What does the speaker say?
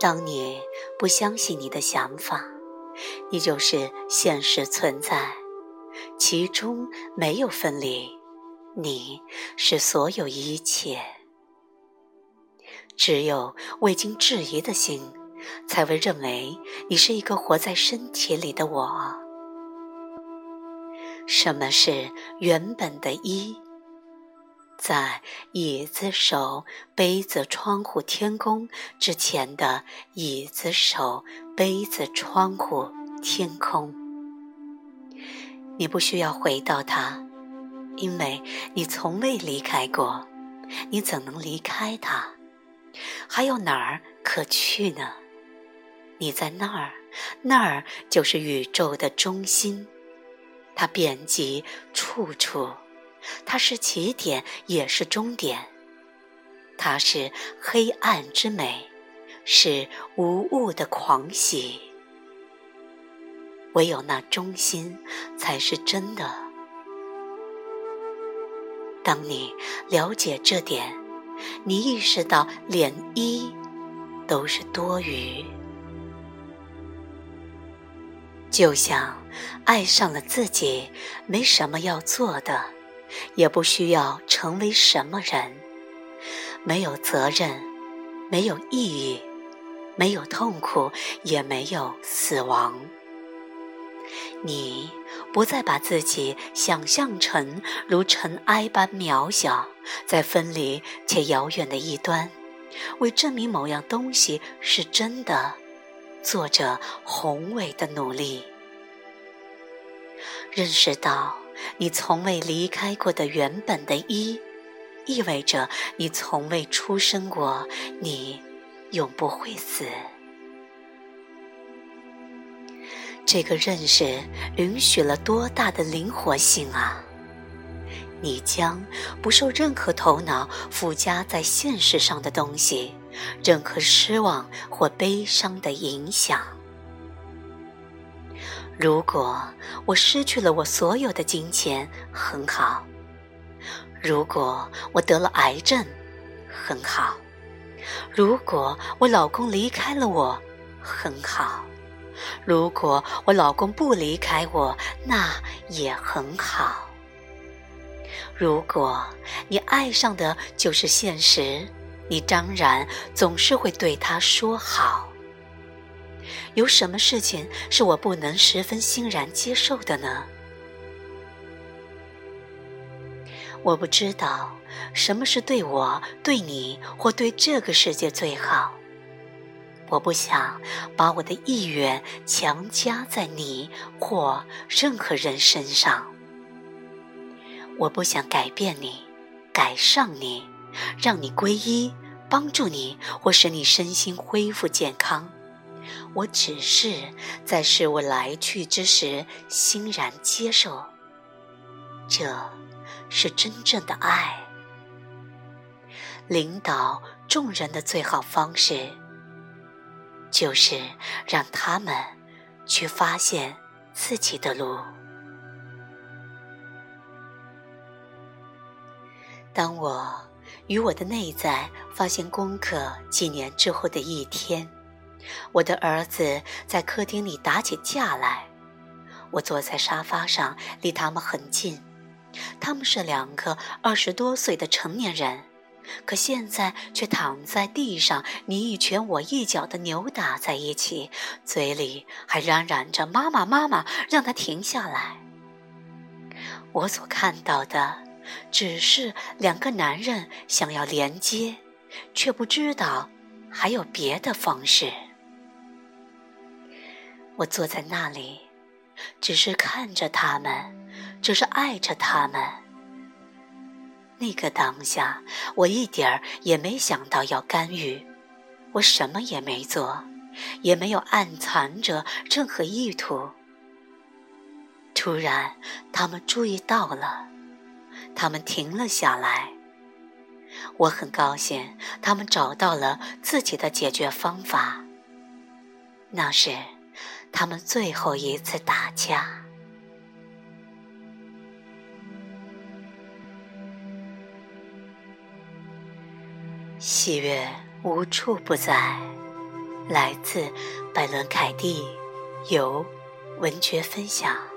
当你不相信你的想法，你就是现实存在，其中没有分离，你是所有一切。只有未经质疑的心，才会认为你是一个活在身体里的我。什么是原本的一？在椅子手、杯子、窗户、天空之前的椅子手、杯子、窗户、天空，你不需要回到它，因为你从未离开过。你怎能离开它？还有哪儿可去呢？你在那儿，那儿就是宇宙的中心，它遍及处处。它是起点，也是终点。它是黑暗之美，是无物的狂喜。唯有那中心才是真的。当你了解这点，你意识到连一都是多余，就像爱上了自己，没什么要做的。也不需要成为什么人，没有责任，没有意义，没有痛苦，也没有死亡。你不再把自己想象成如尘埃般渺小，在分离且遥远的一端，为证明某样东西是真的，做着宏伟的努力，认识到。你从未离开过的原本的一，意味着你从未出生过，你永不会死。这个认识允许了多大的灵活性啊！你将不受任何头脑附加在现实上的东西，任何失望或悲伤的影响。如果我失去了我所有的金钱，很好；如果我得了癌症，很好；如果我老公离开了我，很好；如果我老公不离开我，那也很好。如果你爱上的就是现实，你当然总是会对他说好。有什么事情是我不能十分欣然接受的呢？我不知道什么是对我、对你或对这个世界最好。我不想把我的意愿强加在你或任何人身上。我不想改变你、改善你、让你皈依、帮助你或使你身心恢复健康。我只是在事物来去之时欣然接受，这是真正的爱。领导众人的最好方式，就是让他们去发现自己的路。当我与我的内在发现功课几年之后的一天。我的儿子在客厅里打起架来，我坐在沙发上，离他们很近。他们是两个二十多岁的成年人，可现在却躺在地上，你一拳我一脚的扭打在一起，嘴里还嚷嚷着“妈妈，妈妈，让他停下来”。我所看到的，只是两个男人想要连接，却不知道还有别的方式。我坐在那里，只是看着他们，只是爱着他们。那个当下，我一点儿也没想到要干预，我什么也没做，也没有暗藏着任何意图。突然，他们注意到了，他们停了下来。我很高兴，他们找到了自己的解决方法。那是。他们最后一次打架，喜悦无处不在，来自百伦凯蒂，由文学分享。